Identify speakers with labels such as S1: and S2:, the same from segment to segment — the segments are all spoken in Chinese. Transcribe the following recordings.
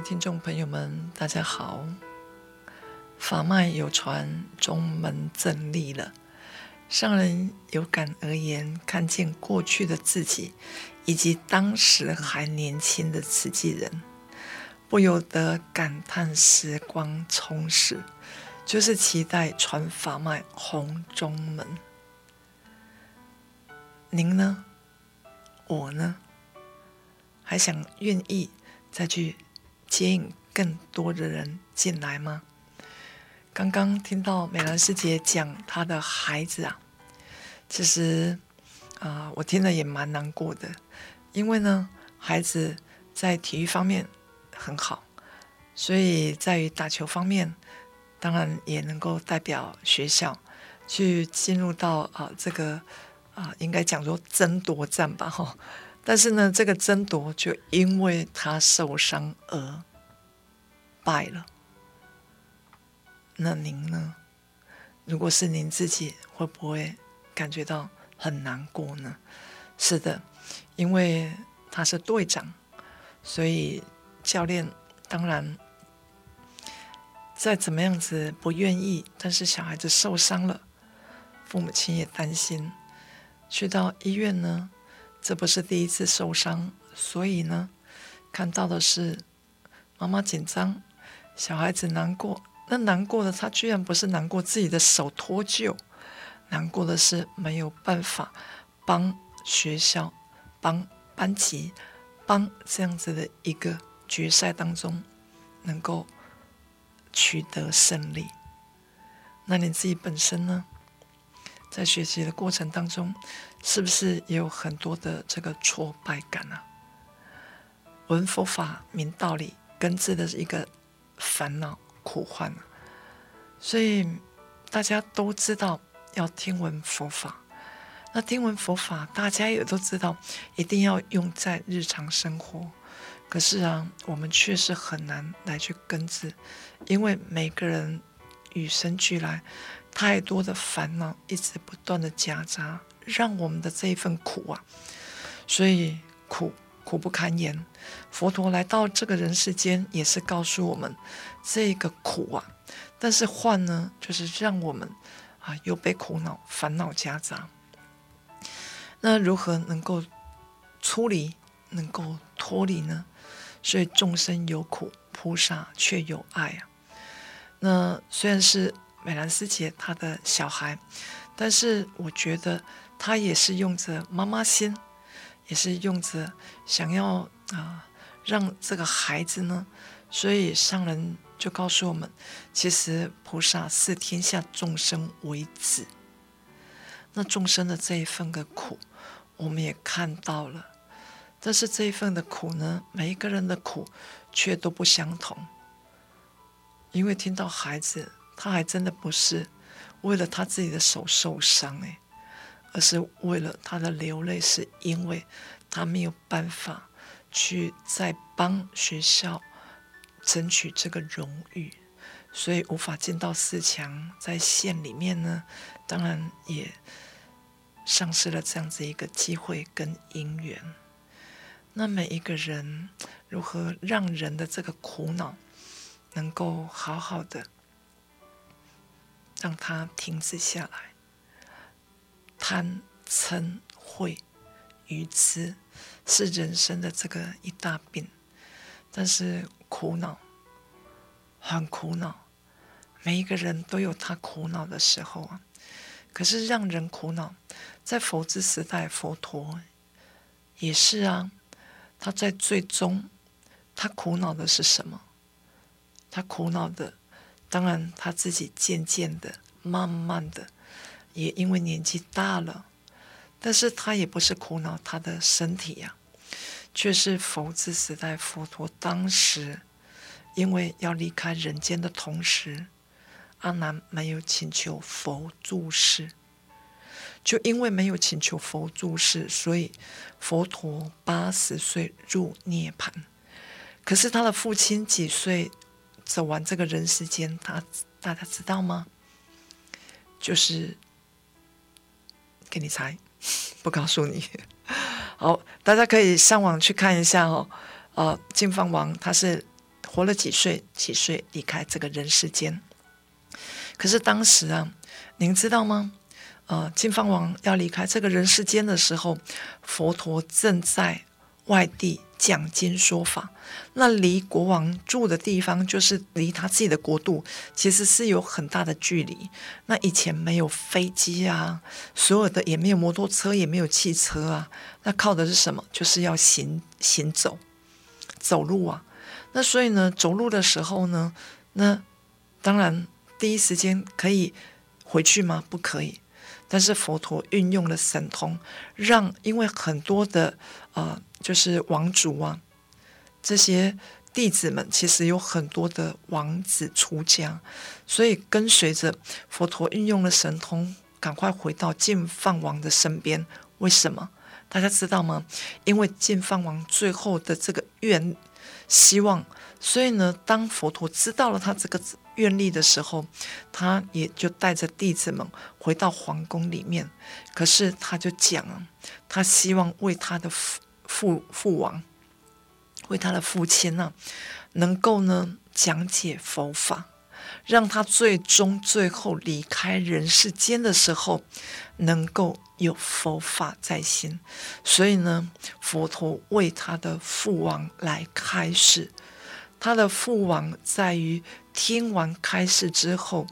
S1: 听众朋友们，大家好，法脉有传，宗门正立了。上人有感而言，看见过去的自己，以及当时还年轻的慈济人，不由得感叹时光充实，就是期待传法脉弘中门。您呢？我呢？还想愿意再去接引更多的人进来吗？刚刚听到美兰师姐讲她的孩子啊，其实啊、我听了也蛮难过的，因为呢，孩子在体育方面很好，所以在于打球方面，当然也能够代表学校去进入到啊、这个啊、应该讲说争夺战吧哈，但是呢，这个争夺就因为他受伤而败了。那您呢？如果是您自己，会不会感觉到很难过呢？是的，因为他是队长，所以教练当然再怎么样子不愿意，但是小孩子受伤了，父母亲也担心。去到医院呢，这不是第一次受伤，所以呢，看到的是妈妈紧张，小孩子难过。那难过的他居然不是难过自己的手脱臼，难过的是没有办法帮学校、帮班级、帮这样子的一个决赛当中能够取得胜利。那你自己本身呢，在学习的过程当中，是不是也有很多的这个挫败感呢？闻佛法、明道理，根治的一个烦恼。苦患，所以大家都知道要听闻佛法。那听闻佛法，大家也都知道一定要用在日常生活。可是啊，我们确实很难来去根治，因为每个人与生俱来太多的烦恼，一直不断的夹杂，让我们的这一份苦啊，所以苦。苦不堪言，佛陀来到这个人世间，也是告诉我们这个苦啊。但是患呢，就是让我们啊又被苦恼、烦恼夹杂。那如何能够出离、能够脱离呢？所以众生有苦，菩萨却有爱啊。那虽然是美兰师姐她的小孩，但是我觉得他也是用着妈妈心。也是用着想要啊、让这个孩子呢，所以上人就告诉我们，其实菩萨视天下众生为子。那众生的这一份的苦，我们也看到了，但是这一份的苦呢，每一个人的苦却都不相同。因为听到孩子，他还真的不是为了他自己的手受伤哎。而是为了他的流泪，是因为他没有办法去再帮学校争取这个荣誉，所以无法进到四强，在县里面呢，当然也丧失了这样子一个机会跟姻缘。那每一个人如何让人的这个苦恼能够好好的让它停止下来？贪嗔恚愚痴是人生的这个一大病，但是苦恼，很苦恼。每一个人都有他苦恼的时候啊。可是让人苦恼，在佛之时代，佛陀也是啊。他在最终，他苦恼的是什么？他苦恼的，当然他自己渐渐的、慢慢的，也因为年纪大了，但是他也不是苦恼他的身体呀、却是佛之时代，佛陀当时因为要离开人间的同时。阿难没有请求佛住世，就因为没有请求佛住世，所以佛陀八十岁入涅槃。可是他的父亲几岁走完这个人世间？他大家知道吗？就是给你猜，不告诉你。好，大家可以上网去看一下哦。呃，金方王他是活了几岁？几岁离开这个人世间？可是当时啊，您知道吗？呃，金方王要离开这个人世间的时候，佛陀正在外地讲经说法。那离国王住的地方，就是离他自己的国度，其实是有很大的距离。那以前没有飞机啊，所有的也没有摩托车，也没有汽车啊，那靠的是什么？就是要行行走，走路啊。那所以呢，走路的时候呢，那当然。第一时间可以回去吗？不可以。但是佛陀运用了神通，让因为很多的呃，就是王族啊，这些弟子们其实有很多的王子出家，所以跟随着佛陀运用了神通，赶快回到净饭王的身边。为什么？大家知道吗？因为净饭王最后的这个愿希望。所以呢，当佛陀知道了他这个愿力的时候，他也就带着弟子们回到皇宫里面。可是他就讲，他希望为他的父父王，为他的父亲呢、啊，能够呢讲解佛法，让他最终最后离开人世间的时候，能够有佛法在心。所以呢，佛陀为他的父王来开示。他的父王在于听完开示之后，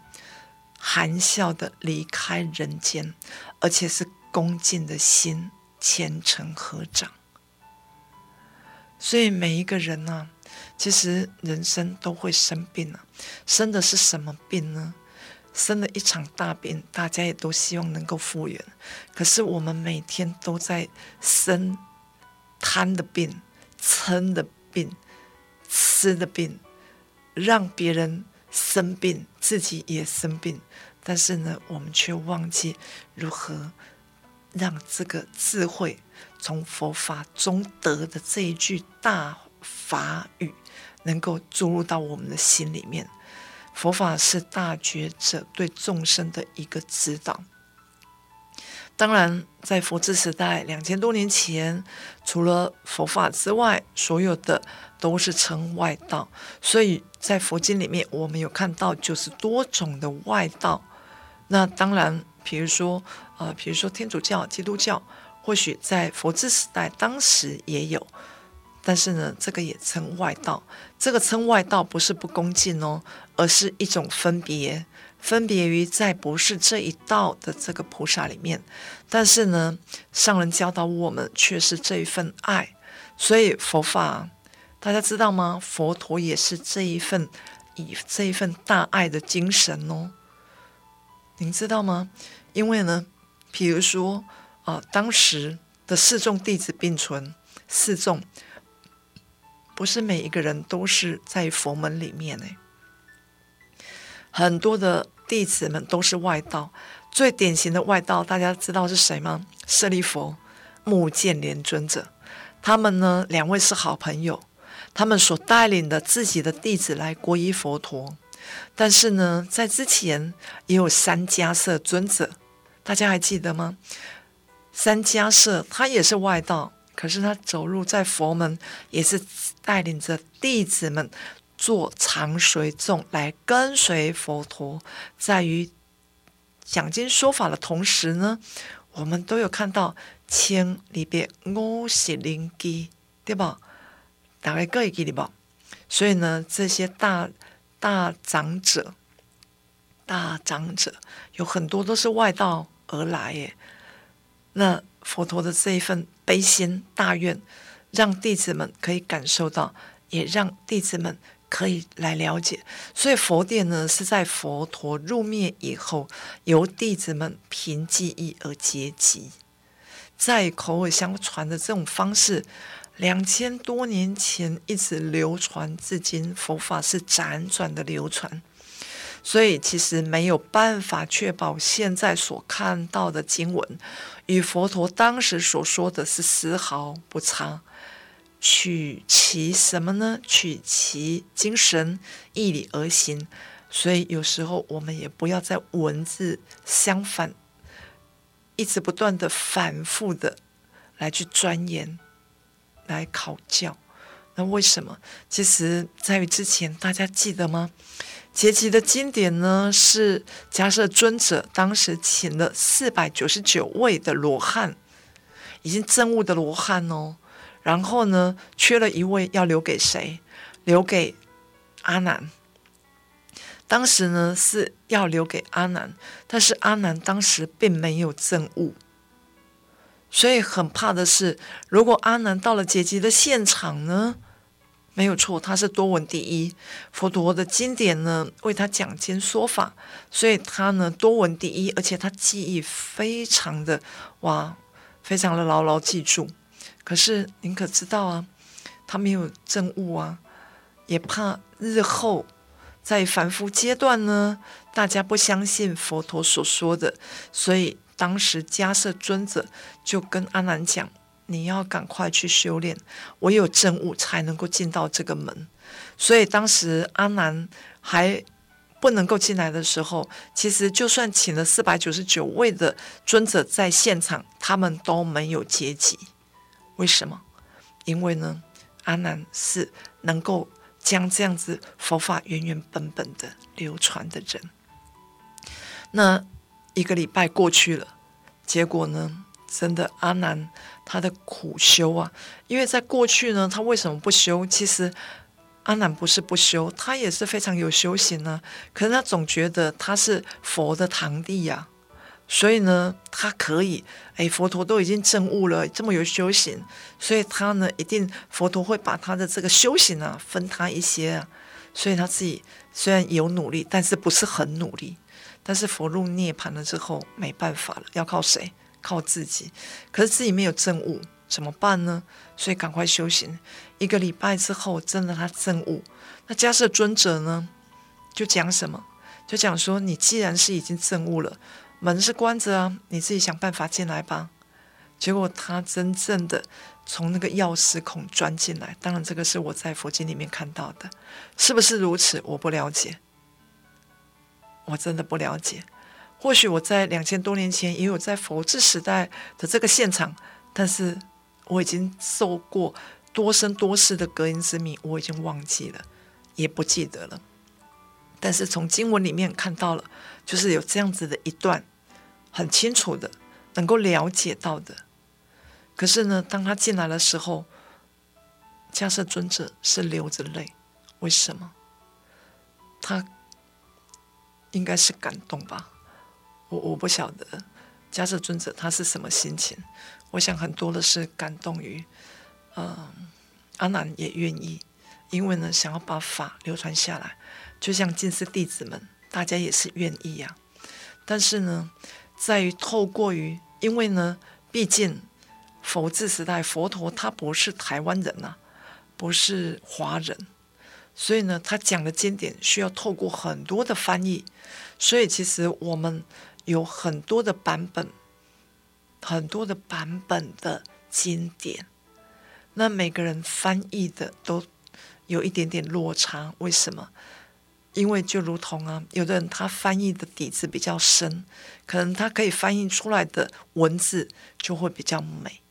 S1: 含笑的离开人间，而且是恭敬的心，虔诚合掌。所以每一个人呢、啊，其实人生都会生病啊，生的是什么病呢？生了一场大病，大家也都希望能够复原，可是我们每天都在生贪的病、嗔的病。吃的病，让别人生病，自己也生病，但是呢，我们却忘记如何让这个智慧从佛法中得的这一句大法语，能够注入到我们的心里面。佛法是大觉者对众生的一个指导。当然，在佛治时代两千多年前，除了佛法之外，所有的都是称外道。所以在佛经里面，我们有看到九十多种的外道。那当然，比如说，呃，比如说天主教、基督教，或许在佛治时代当时也有，但是呢，这个也称外道。这个称外道不是不恭敬哦，而是一种分别。分别于在不是这一道的这个菩萨里面，但是呢，上人教导我们却是这一份爱，所以佛法大家知道吗？佛陀也是这一份以这一份大爱的精神哦，您知道吗？因为呢，比如说啊、当时的四众弟子并存，四众不是每一个人都是在佛门里面呢。很多的弟子们都是外道，最典型的外道，大家知道是谁吗？舍利佛、目犍连尊者，他们呢，两位是好朋友，他们所带领的自己的弟子来皈依佛陀。但是呢，在之前也有三迦叶尊者，大家还记得吗？三迦叶他也是外道，可是他走入在佛门，也是带领着弟子们。做长随众来跟随佛陀，在于讲经说法的同时呢，我们都有看到千里边五十铃基，对吧？大概各一记得吧？所以呢，这些大大长者、大长者有很多都是外道而来耶。那佛陀的这一份悲心大愿，让弟子们可以感受到，也让弟子们可以来了解。所以佛殿呢，是在佛陀入灭以后，由弟子们凭记忆而结集，在口耳相传的这种方式。两千多年前一直流传至今，佛法是辗转的流传，所以其实没有办法确保现在所看到的经文与佛陀当时所说的是丝毫不差。取其什么呢？取其精神义理而行。所以有时候我们也不要在文字相反，一直不断的反复的来去钻研。来考教，那为什么？其实在于之前，大家记得吗？结集的经典呢，是迦叶尊者当时请了四百九十九位的罗汉，已经证悟的罗汉哦。然后呢，缺了一位，要留给谁？留给阿难。当时呢是要留给阿难，但是阿难当时并没有证悟。所以很怕的是，如果阿难到了结集的现场呢，没有错，他是多闻第一，佛陀的经典呢为他讲经说法，所以他呢多闻第一，而且他记忆非常的哇，非常的牢牢记住。可是您可知道啊，他没有证悟啊，也怕日后在凡夫阶段呢，大家不相信佛陀所说的，所以。当时迦叶尊者就跟阿难讲：“你要赶快去修炼，唯有证悟才能够进到这个门。”所以当时阿南还不能够进来的时候，其实就算请了四百九十九位的尊者在现场，他们都没有结集。为什么？因为呢，阿南是能够将这样子佛法原原本本的流传的人。那。一个礼拜过去了，结果呢？真的阿南他的苦修啊，因为在过去呢，他为什么不修？其实阿难不是不修，他也是非常有修行呢。可是他总觉得他是佛的堂弟呀，所以呢，他可以哎，佛陀都已经证悟了，这么有修行，所以他呢，一定佛陀会把他的这个修行啊分他一些啊，所以他自己虽然有努力，但是不是很努力。但是佛入涅槃了之后没办法了，要靠谁？靠自己。可是自己没有证悟，怎么办呢？所以赶快修行。一个礼拜之后，真的他证悟。那迦叶尊者呢？就讲什么？就讲说：你既然是已经证悟了，门是关着啊，你自己想办法进来吧。结果他真正的从那个钥匙孔钻进来。当然，这个是我在佛经里面看到的，是不是如此？我不了解。我真的不了解，或许我在两千多年前也有在佛治时代的这个现场，但是我已经受过多生多世的隔音之谜，我已经忘记了，也不记得了。但是从经文里面看到了，就是有这样子的一段很清楚的，能够了解到的。可是呢，当他进来的时候，迦叶尊者是流着泪，为什么？他。应该是感动吧，我我不晓得迦叶尊者他是什么心情。我想很多的是感动于，嗯、阿难也愿意，因为呢想要把法流传下来，就像金丝弟子们，大家也是愿意呀、啊。但是呢，在于透过于，因为呢，毕竟佛治时代佛陀他不是台湾人呐、啊，不是华人。所以呢，他讲的经典需要透过很多的翻译，所以其实我们有很多的版本，很多的版本的经典，那每个人翻译的都有一点点落差。为什么？因为就如同啊，有的人他翻译的底子比较深，可能他可以翻译出来的文字就会比较美。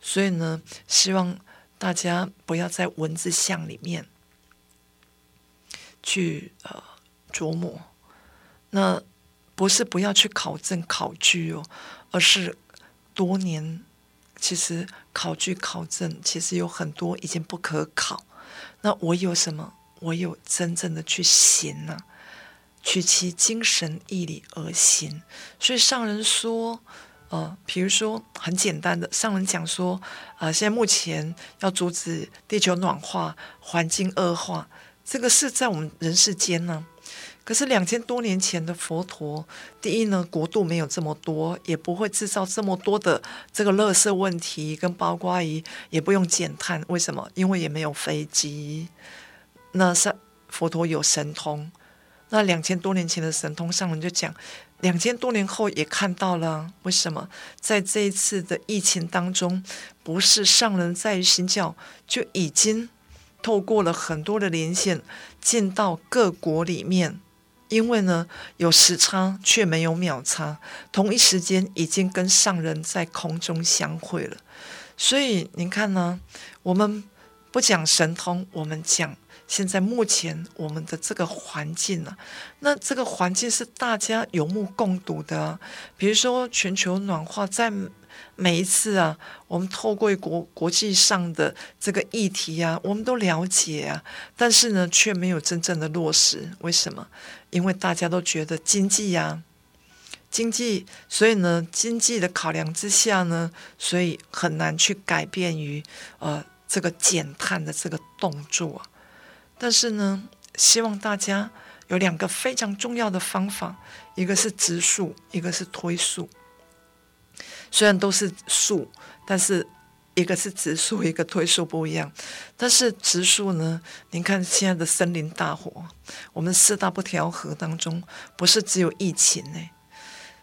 S1: 所以呢，希望大家不要在文字像里面。去呃琢磨，那不是不要去考证考据哦，而是多年其实考据考证其实有很多已经不可考，那唯有什么？唯有真正的去行呢、取其精神毅力而行。所以上人说，呃，比如说很简单的，上人讲说，啊、呃，现在目前要阻止地球暖化、环境恶化，这个是在我们人世间呢。可是两千多年前的佛陀，第一呢，国度没有这么多，也不会制造这么多的这个垃圾问题，跟包括于也不用减碳。为什么？因为也没有飞机。那是佛陀有神通。那两千多年前的神通上人就讲，两千多年后也看到了。为什么？在这一次的疫情当中，不是上人在于行教就已经透过了很多的连线进到各国里面。因为呢，有时差却没有秒差，同一时间已经跟上人在空中相会了。所以您看呢，我们不讲神通，我们讲现在目前我们的这个环境、啊，那这个环境是大家有目共睹的、比如说全球暖化，在每一次啊，我们透过国国际上的这个议题啊，我们都了解啊，但是呢，却没有真正的落实。为什么？因为大家都觉得经济呀、啊，经济，所以呢，经济的考量之下呢，所以很难去改变于呃这个减碳的这个动作。但是呢，希望大家有两个非常重要的方法，一个是植树，一个是推树。虽然都是树，但是。一个是植树，一个推树不一样。但是植树呢？您看现在的森林大火，我们四大不调和当中，不是只有疫情呢。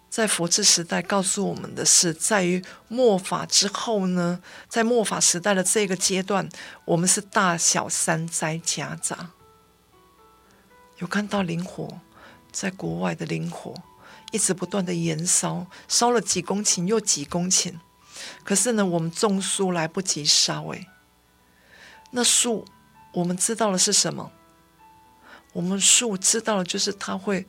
S1: 在佛治时代告诉我们的是，在于末法之后呢，在末法时代的这个阶段，我们是大小三灾夹杂。有看到林火，在国外的林火一直不断的延烧，烧了几公顷又几公顷。可是呢，我们种树来不及烧哎。那树，我们知道的是什么？我们树知道的就是它会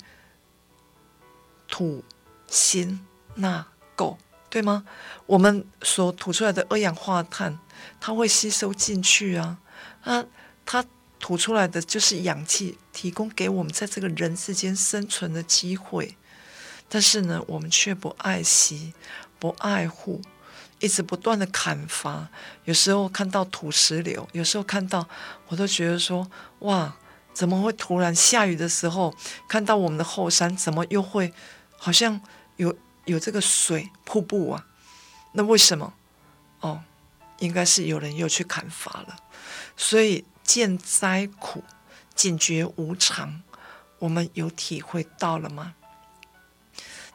S1: 吐氢钠汞，对吗？我们所吐出来的二氧化碳，它会吸收进去啊。啊，它吐出来的就是氧气，提供给我们在这个人世间生存的机会。但是呢，我们却不爱惜，不爱护。一直不断的砍伐，有时候看到土石流，有时候看到我都觉得说，哇，怎么会突然下雨的时候，看到我们的后山怎么又会好像有有这个水瀑布啊？那为什么？哦，应该是有人又去砍伐了。所以见灾苦，警觉无常，我们有体会到了吗？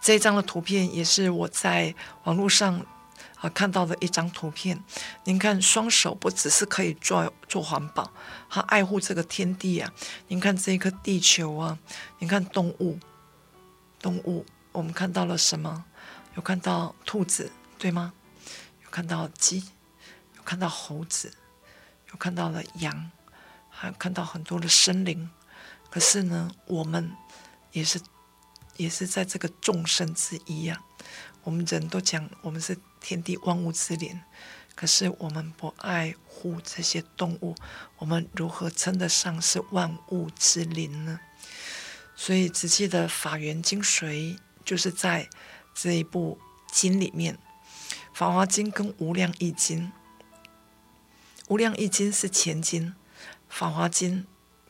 S1: 这张的图片也是我在网络上。啊，看到的一张图片，您看，双手不只是可以做做环保，还爱护这个天地啊。您看这一颗地球啊，您看动物，动物，我们看到了什么？有看到兔子，对吗？有看到鸡，有看到猴子，有看到了羊，还看到很多的生灵。可是呢，我们也是，也是在这个众生之一呀、啊。我们人都讲，我们是。天地万物之灵，可是我们不爱护这些动物，我们如何称得上是万物之灵呢？所以，仔细的法源精髓就是在这一部经里面，《法华经》跟《无量义经》。《无量义经》是前经，《法华经》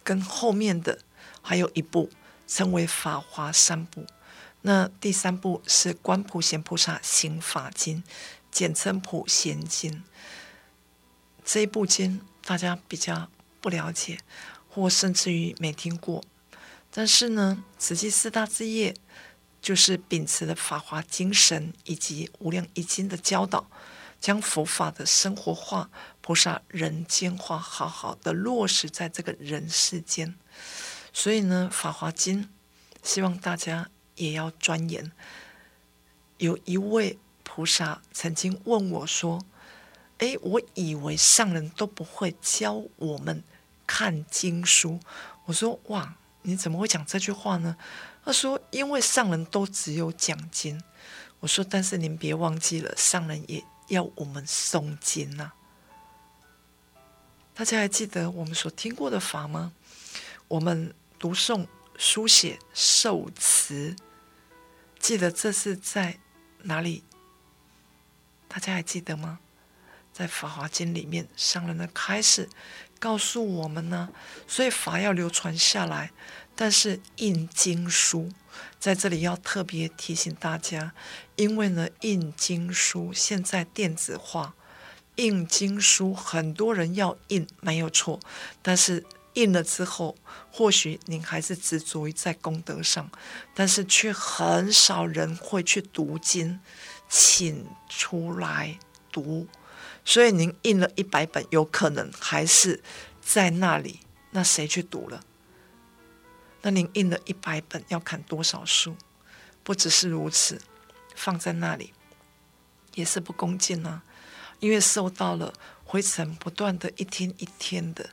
S1: 跟后面的还有一部，称为《法华三部》。那第三部是《观普贤菩萨行法经》，简称《普贤经》。这一部经大家比较不了解，或甚至于没听过。但是呢，慈济四大之业就是秉持了法华精神以及无量一经的教导，将佛法的生活化、菩萨人间化，好好的落实在这个人世间。所以呢，《法华经》希望大家。也要钻研。有一位菩萨曾经问我说：“诶，我以为上人都不会教我们看经书。”我说：“哇，你怎么会讲这句话呢？”他说：“因为上人都只有讲经。”我说：“但是您别忘记了，上人也要我们诵经呐。”大家还记得我们所听过的法吗？我们读诵、书写、受持，记得这是在哪里？大家还记得吗？在《法华经》里面，上人的开示告诉我们呢，所以法要流传下来，但是印经书在这里要特别提醒大家，因为呢，印经书现在电子化，印经书很多人要印没有错，但是印了之后，或许您还是执着于在功德上，但是却很少人会去读经。请出来读，所以您印了一百本，有可能还是在那里。那谁去读了？那您印了一百本，要砍多少树？不只是如此，放在那里也是不恭敬啊，因为受到了灰尘不断的一天一天的。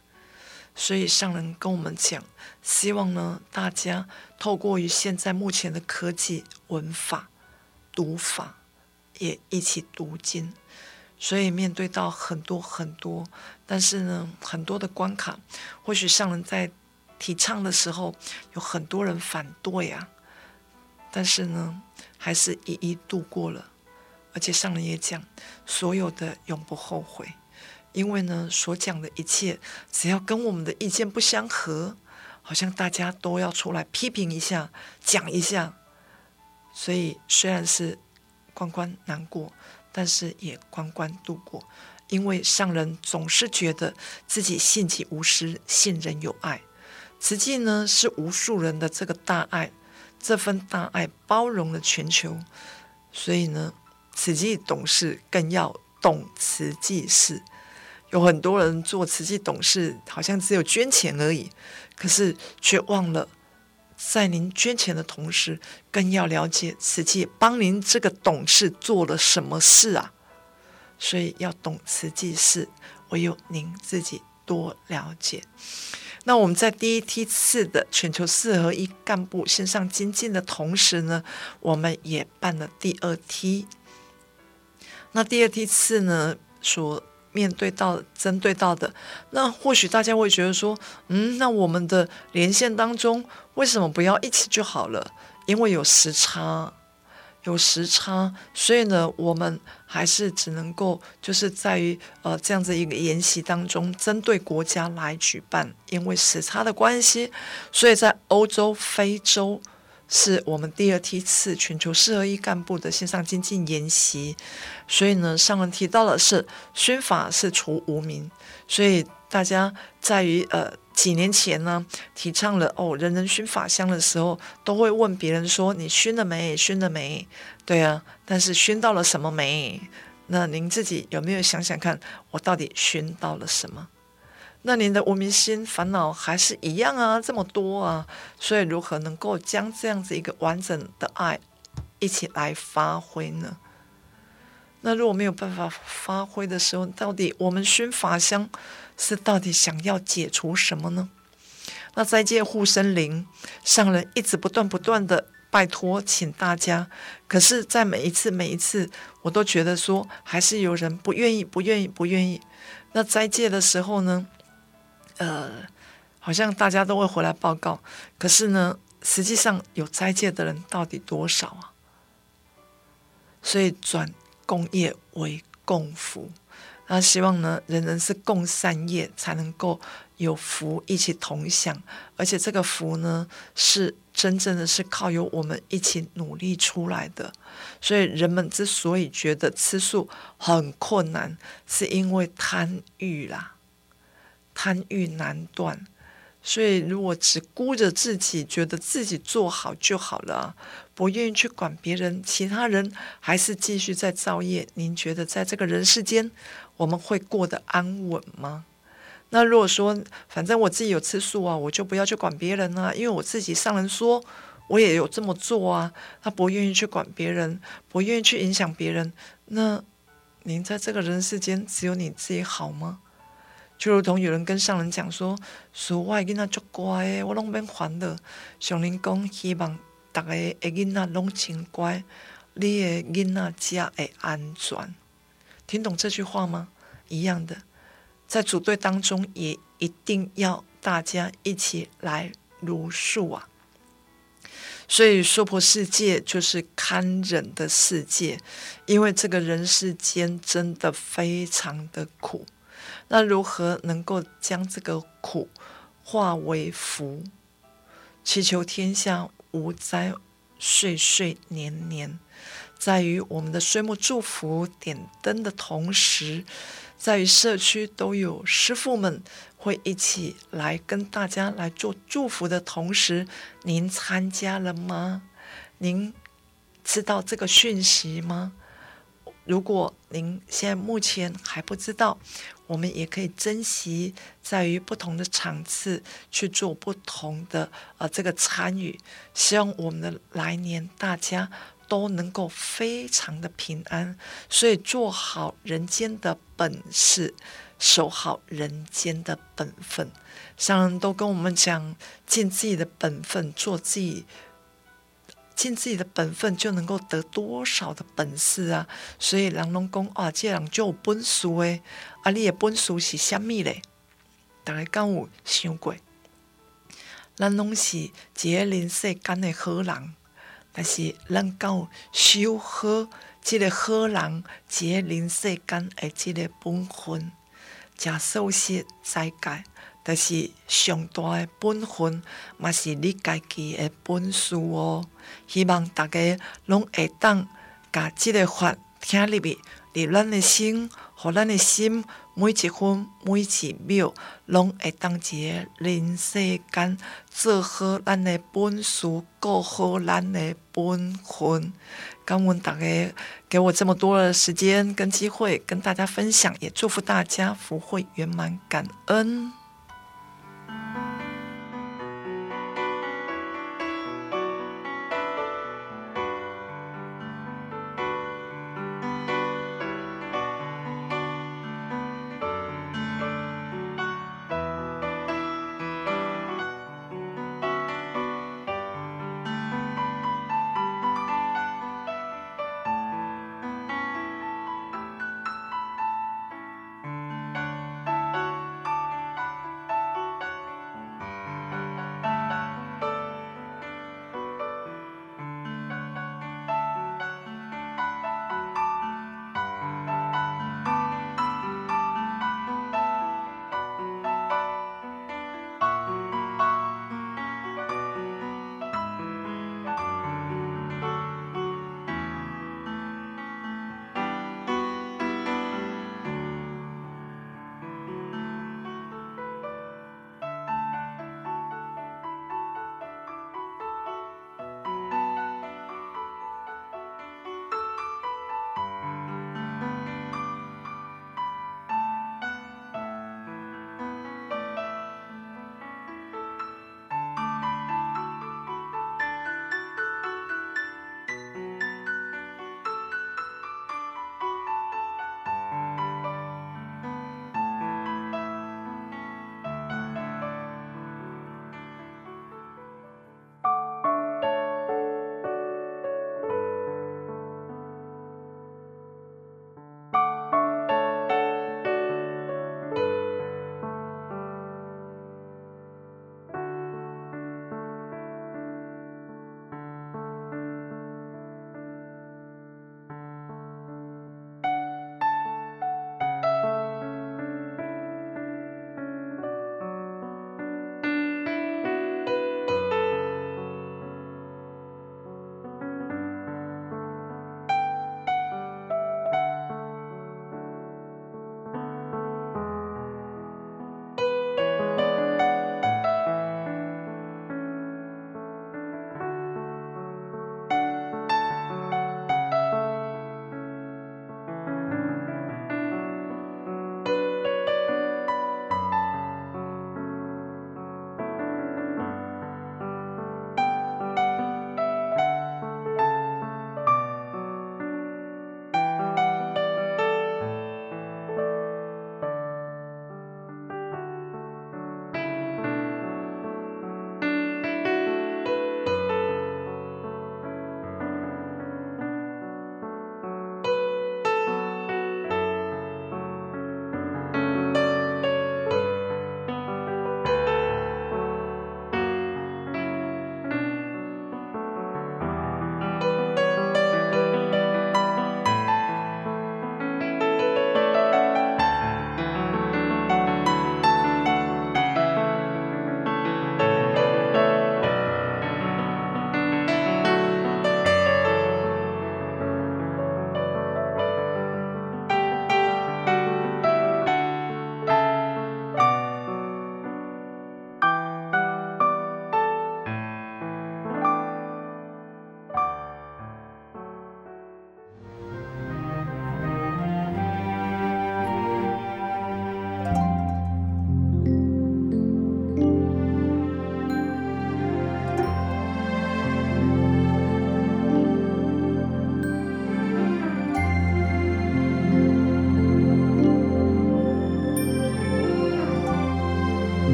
S1: 所以上人跟我们讲，希望呢大家透过于现在目前的科技文法读法。也一起读经，所以面对到很多很多，但是呢，很多的关卡，或许上人在提倡的时候，有很多人反对啊，但是呢，还是一一度过了，而且上人也讲，所有的永不后悔，因为呢，所讲的一切，只要跟我们的意见不相合，好像大家都要出来批评一下，讲一下，所以虽然是。关关难过，但是也关关度过。因为上人总是觉得自己信己无私，信人有爱。慈济呢是无数人的这个大爱，这份大爱包容了全球。所以呢，慈济懂事更要懂慈济事。有很多人做慈济董事，好像只有捐钱而已，可是却忘了。在您捐钱的同时，更要了解慈济帮您这个董事做了什么事啊！所以要懂慈济事，唯有您自己多了解。那我们在第一梯次的全球四合一干部线上精进的同时呢，我们也办了第二梯。那第二梯次呢，说。面对到针对到的，那或许大家会觉得说，嗯，那我们的连线当中为什么不要一起就好了？因为有时差，有时差，所以呢，我们还是只能够就是在于呃这样子一个研习当中，针对国家来举办，因为时差的关系，所以在欧洲、非洲。是我们第二梯次全球四合一干部的线上精进研习，所以呢，上文提到的是宣法是除无明，所以大家在于呃几年前呢提倡了哦人人熏法香的时候，都会问别人说你熏了没？熏了没？对啊，但是熏到了什么没？那您自己有没有想想看，我到底熏到了什么？那您的无明心烦恼还是一样啊，这么多啊，所以如何能够将这样子一个完整的爱一起来发挥呢？那如果没有办法发挥的时候，到底我们熏法香是到底想要解除什么呢？那斋戒护生灵上人一直不断不断的拜托，请大家，可是，在每一次每一次，我都觉得说，还是有人不愿意，不愿意，不愿意。那斋戒的时候呢？呃，好像大家都会回来报告，可是呢，实际上有斋戒的人到底多少啊？所以转共业为共福，那希望呢，人人是共善业，才能够有福一起同享，而且这个福呢，是真正的是靠由我们一起努力出来的。所以人们之所以觉得吃素很困难，是因为贪欲啦。贪欲难断，所以如果只顾着自己，觉得自己做好就好了，不愿意去管别人，其他人还是继续在造业。您觉得在这个人世间，我们会过得安稳吗？那如果说，反正我自己有吃素啊，我就不要去管别人啊，因为我自己上人说，我也有这么做啊。他不愿意去管别人，不愿意去影响别人，那您在这个人世间只有你自己好吗？就如同有人跟上人讲说：“说我的囡仔足乖，我拢免烦恼。”上人讲：“希望大家的囡仔拢真乖，你的囡仔才会安全。”听懂这句话吗？一样的，在组队当中，也一定要大家一起来茹素啊。所以娑婆世界就是堪忍的世界，因为这个人世间真的非常的苦。那如何能够将这个苦化为福，祈求天下无灾，岁岁年年，在于我们的岁末祝福点灯的同时，在于社区都有师傅们。会一起来跟大家来做祝福的同时，您参加了吗？您知道这个讯息吗？如果您现在目前还不知道，我们也可以珍惜在于不同的场次去做不同的呃这个参与。希望我们的来年大家都能够非常的平安，所以做好人间的本事。守好人间的本分，上人都跟我们讲，尽自己的本分，做自己，尽自己的本分，就能够得多少的本事啊！所以人拢讲啊，这人就有本事诶，啊，你的本事是虾米咧？大家敢有想过？咱拢是一个人世间的好人，但是咱够有修好即个好人，一个人世间的即个本分。假受是在界，但是上大的本分，嘛是你家己的本事哦。希望大家拢会当把这个法听入去，入咱的心，互咱的心每一分每一秒，拢会当一个人世间做好咱的本事，过好咱的本分。感恩大家给我这么多的时间跟机会跟大家分享，也祝福大家福慧圆满，感恩。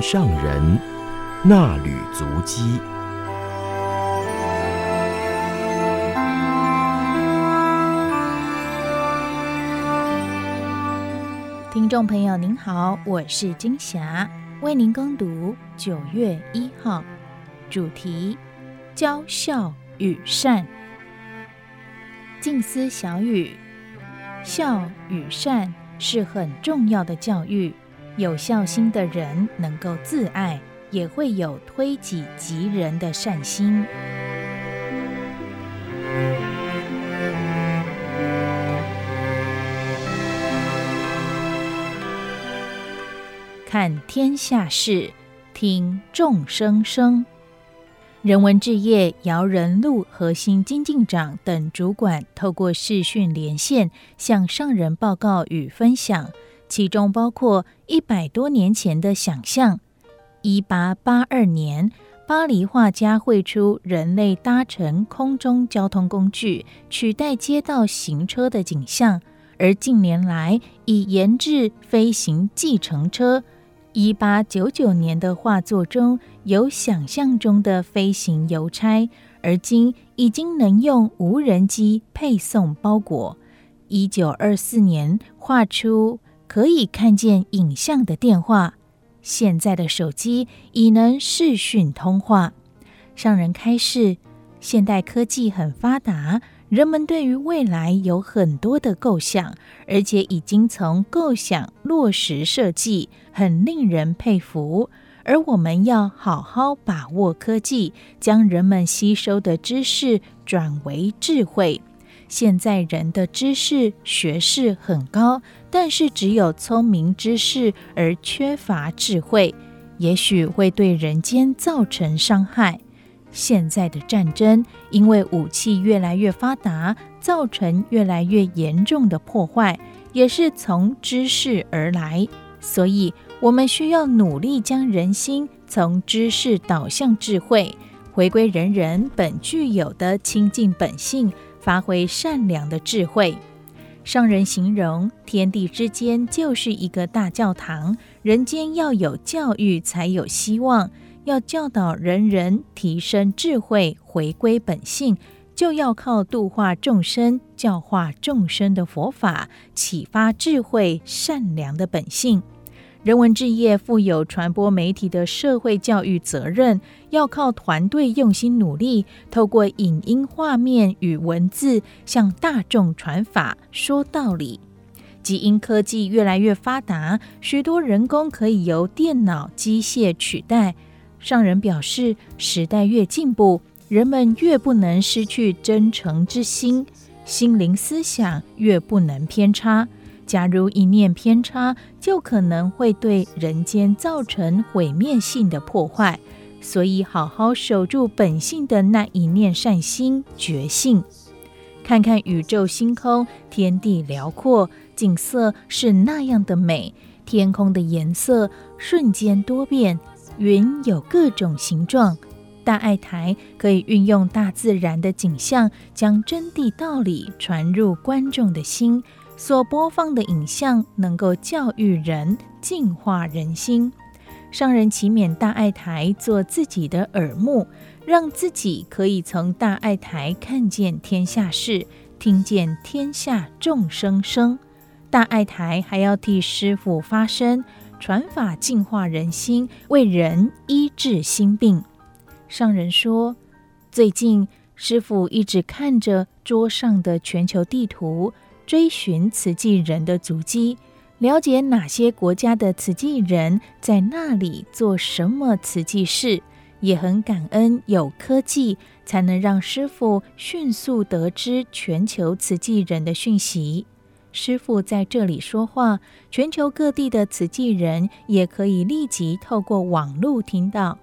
S2: 上人那履足迹。
S3: 听众朋友您好，我是金霞，为您更读九月一号主题：教孝与善。静思小语，孝与善是很重要的教育。有孝心的人能够自爱，也会有推己及人的善心。看天下事，听众生声。人文志业姚仁禄核心精进长等主管透过视讯连线，向上人报告与分享。其中包括一百多年前的想象。一八八二年，巴黎画家绘出人类搭乘空中交通工具取代街道行车的景象，而近年来已研制飞行计程车。一八九九年的画作中有想象中的飞行邮差，而今已经能用无人机配送包裹。一九二四年画出。可以看见影像的电话，现在的手机已能视讯通话。上人开示，现代科技很发达，人们对于未来有很多的构想，而且已经从构想落实设计，很令人佩服。而我们要好好把握科技，将人们吸收的知识转为智慧。现在人的知识学识很高，但是只有聪明知识而缺乏智慧，也许会对人间造成伤害。现在的战争因为武器越来越发达，造成越来越严重的破坏，也是从知识而来。所以，我们需要努力将人心从知识导向智慧，回归人人本具有的清净本性。发挥善良的智慧。上人形容天地之间就是一个大教堂，人间要有教育才有希望。要教导人人提升智慧，回归本性，就要靠度化众生、教化众生的佛法，启发智慧善良的本性。人文志业负有传播媒体的社会教育责任，要靠团队用心努力，透过影音画面与文字向大众传法说道理。基因科技越来越发达，许多人工可以由电脑、机械取代。上人表示，时代越进步，人们越不能失去真诚之心，心灵思想越不能偏差。假如一念偏差，就可能会对人间造成毁灭性的破坏。所以，好好守住本性的那一念善心觉性，看看宇宙星空，天地辽阔，景色是那样的美。天空的颜色瞬间多变，云有各种形状。大爱台可以运用大自然的景象，将真谛道理传入观众的心。所播放的影像能够教育人、净化人心。上人祈勉大爱台做自己的耳目，让自己可以从大爱台看见天下事，听见天下众生声。大爱台还要替师父发声，传法净化人心，为人医治心病。上人说，最近师父一直看着桌上的全球地图。追寻慈济人的足迹，了解哪些国家的慈济人在那里做什么慈济事，也很感恩有科技，才能让师傅迅速得知全球慈济人的讯息。师傅在这里说话，全球各地的慈济人也可以立即透过网络听到。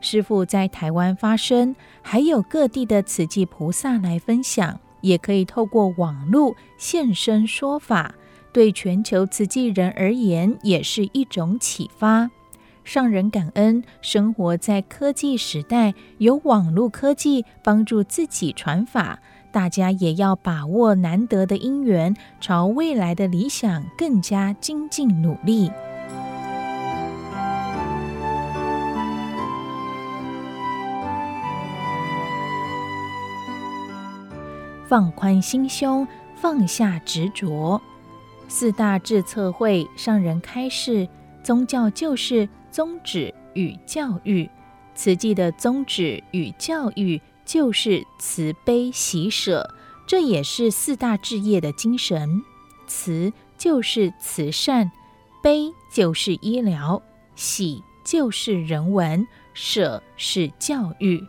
S3: 师傅在台湾发声，还有各地的慈济菩萨来分享。也可以透过网络现身说法，对全球慈济人而言也是一种启发。上人感恩生活在科技时代，有网络科技帮助自己传法，大家也要把握难得的因缘，朝未来的理想更加精进努力。放宽心胸，放下执着。四大智策会上人开示：宗教就是宗旨与教育，慈济的宗旨与教育就是慈悲喜舍，这也是四大志业的精神。慈就是慈善，悲就是医疗，喜就是人文，舍是教育。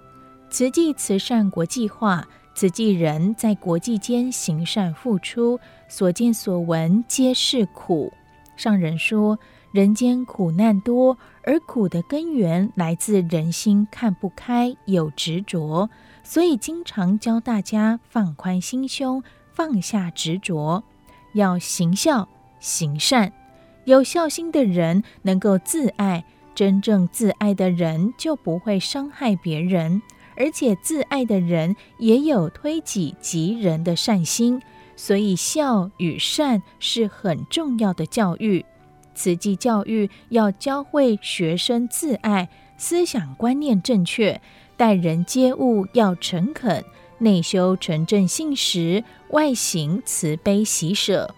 S3: 慈济慈善国际化。慈济人在国际间行善付出，所见所闻皆是苦。上人说，人间苦难多，而苦的根源来自人心看不开，有执着，所以经常教大家放宽心胸，放下执着，要行孝行善。有孝心的人能够自爱，真正自爱的人就不会伤害别人。而且自爱的人也有推己及人的善心，所以孝与善是很重要的教育。慈济教育要教会学生自爱，思想观念正确，待人接物要诚恳，内修纯正信实，外行慈悲喜舍。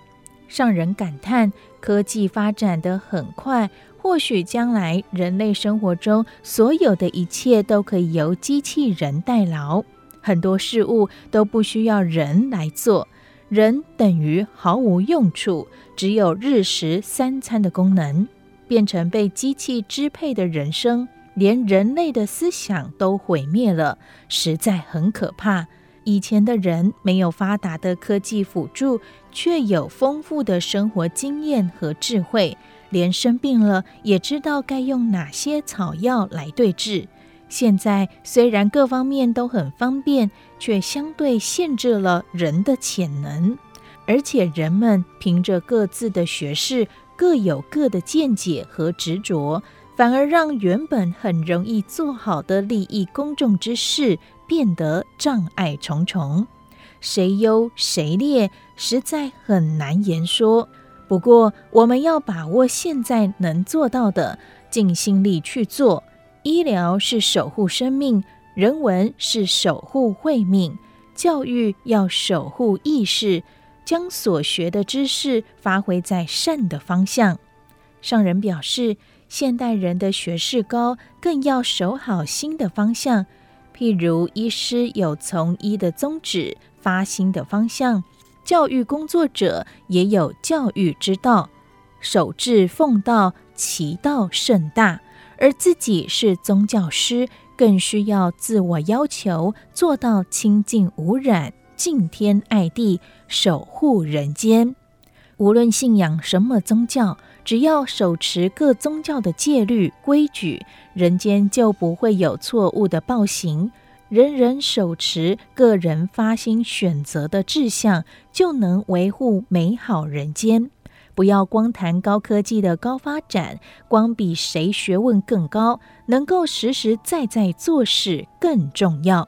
S3: 上人感叹，科技发展得很快。或许将来人类生活中所有的一切都可以由机器人代劳，很多事物都不需要人来做。人等于毫无用处，只有日食三餐的功能，变成被机器支配的人生，连人类的思想都毁灭了，实在很可怕。以前的人没有发达的科技辅助，却有丰富的生活经验和智慧，连生病了也知道该用哪些草药来对治。现在虽然各方面都很方便，却相对限制了人的潜能，而且人们凭着各自的学识，各有各的见解和执着，反而让原本很容易做好的利益公众之事，变得障碍重重，谁优谁劣，实在很难言说。不过，我们要把握现在能做到的，尽心力去做。医疗是守护生命，人文是守护慧命，教育要守护意识，将所学的知识发挥在善的方向。上人表示，现代人的学识高，更要守好心的方向。譬如，医师有从医的宗旨，发心的方向；教育工作者也有教育之道，守志奉道，其道甚大。而自己是宗教师，更需要自我要求，做到清净无染、敬天爱地、守护人间。无论信仰什么宗教，只要手持各宗教的戒律规矩，人间就不会有错误的暴行。人人手持个人发心选择的志向，就能维护美好人间。不要光谈高科技的高发展，光比谁学问更高，能够实实在在做事更重要。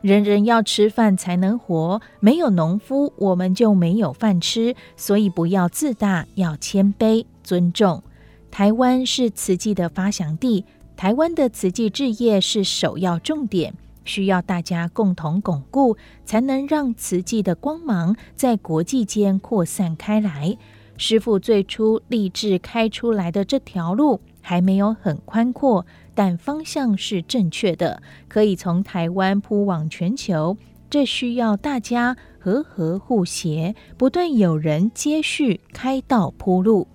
S3: 人人要吃饭才能活，没有农夫，我们就没有饭吃。所以不要自大，要谦卑尊重。台湾是瓷器的发祥地，台湾的慈济志业是首要重点，需要大家共同巩固，才能让慈济的光芒在国际间扩散开来。师父最初立志开出来的这条路还没有很宽阔。但方向是正确的，可以从台湾铺往全球。这需要大家和合互协，不断有人接续开道铺路。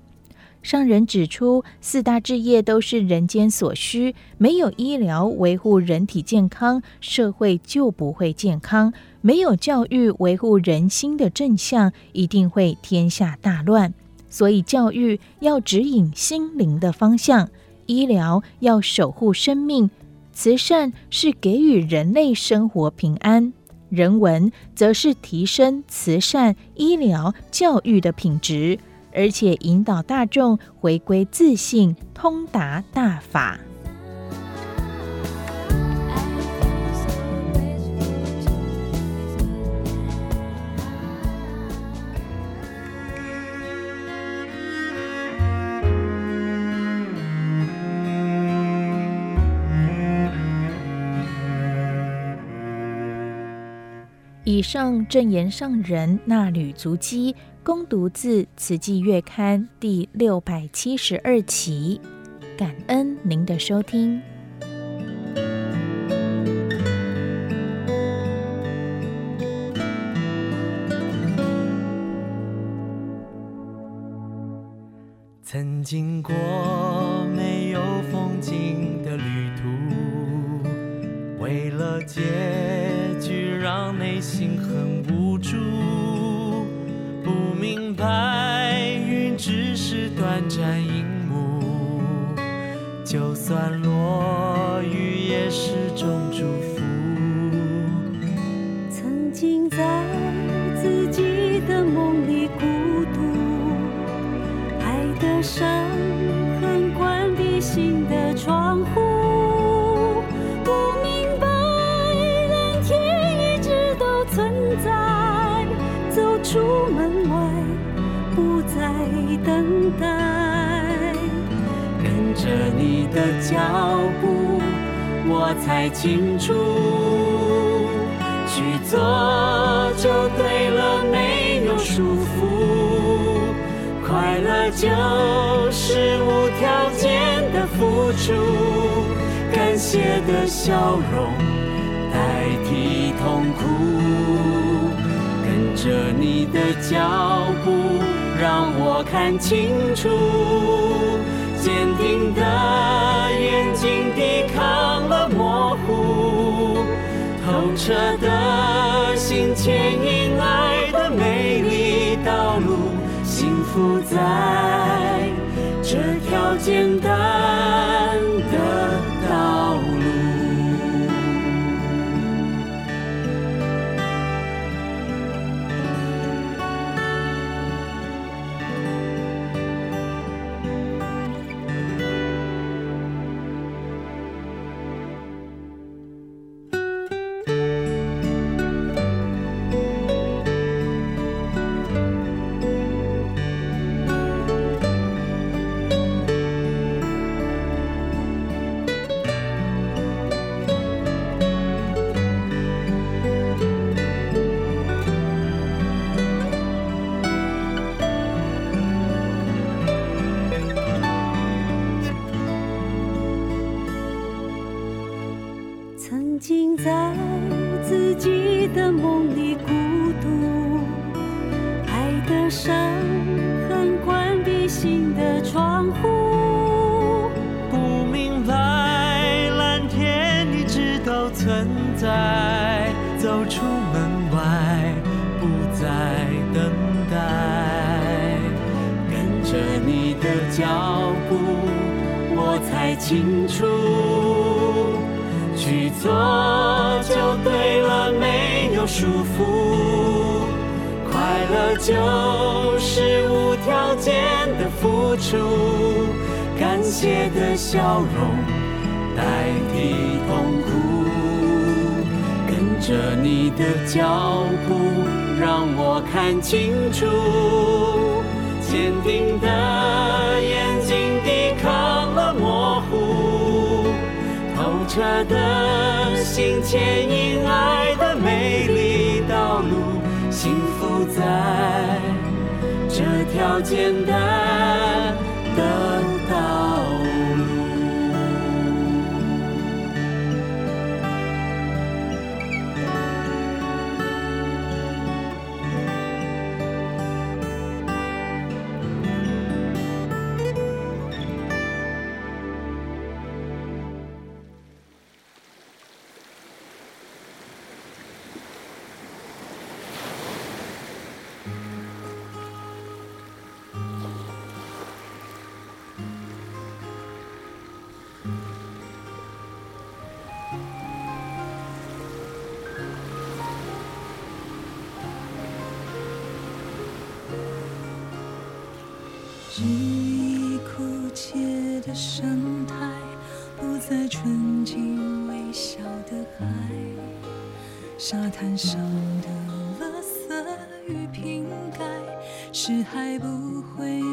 S3: 上人指出，四大置业都是人间所需，没有医疗维护人体健康，社会就不会健康；没有教育维护人心的正向，一定会天下大乱。所以，教育要指引心灵的方向。医疗要守护生命，慈善是给予人类生活平安，人文则是提升慈善、医疗、教育的品质，而且引导大众回归自信，通达大法。以上正言上人那履足迹，攻读自《慈济月刊》第六百七十二期，感恩您的收
S4: 听。切的
S5: 笑容代替痛苦跟着你的脚步让我看清楚坚定的眼睛抵抗了模糊透彻的心牵引爱的美丽道路幸福在这条简
S6: 单滩上的垃圾与瓶盖，是还不会。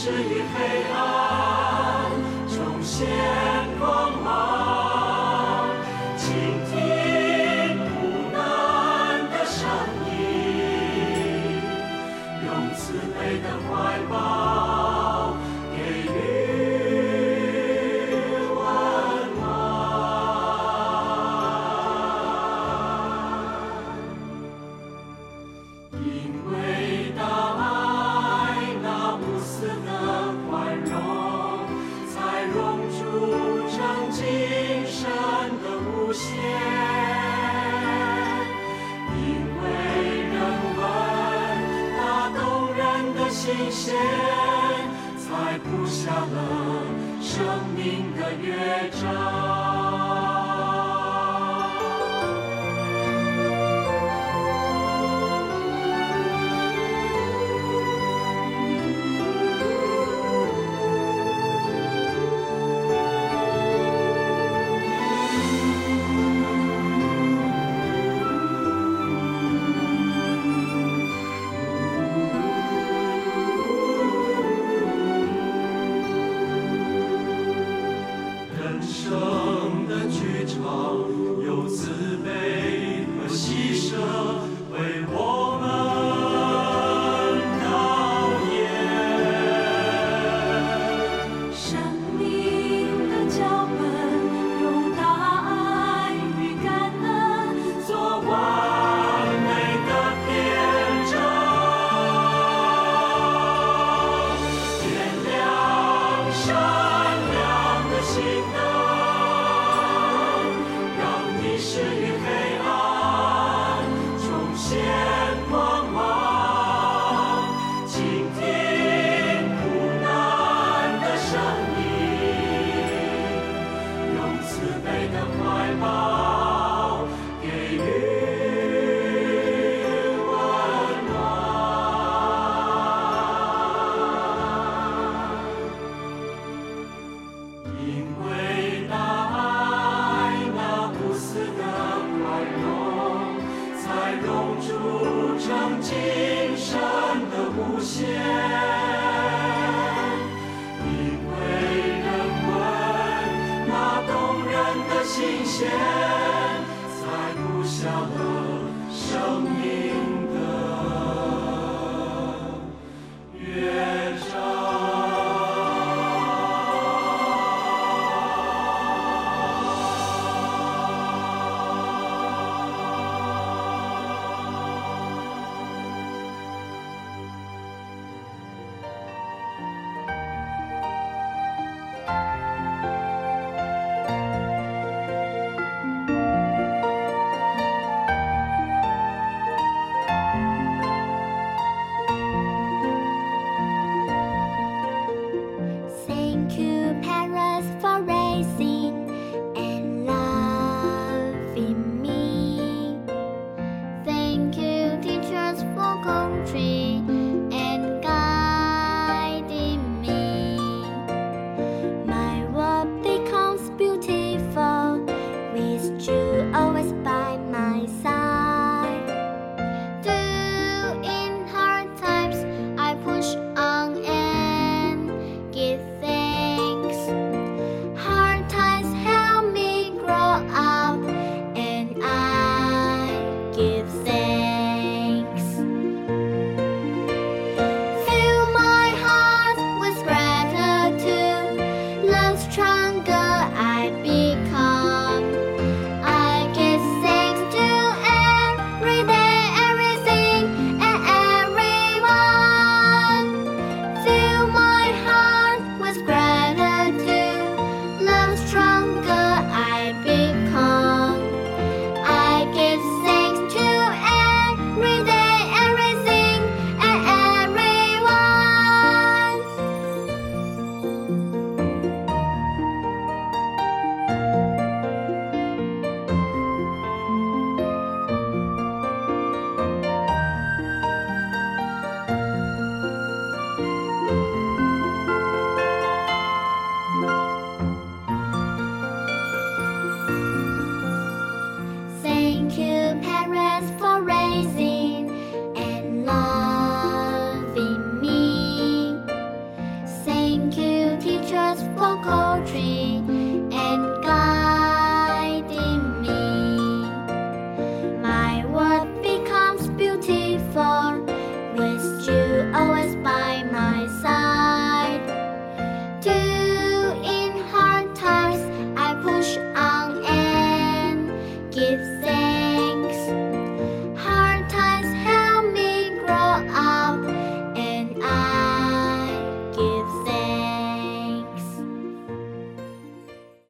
S6: 是与
S5: 黑暗
S7: 重现。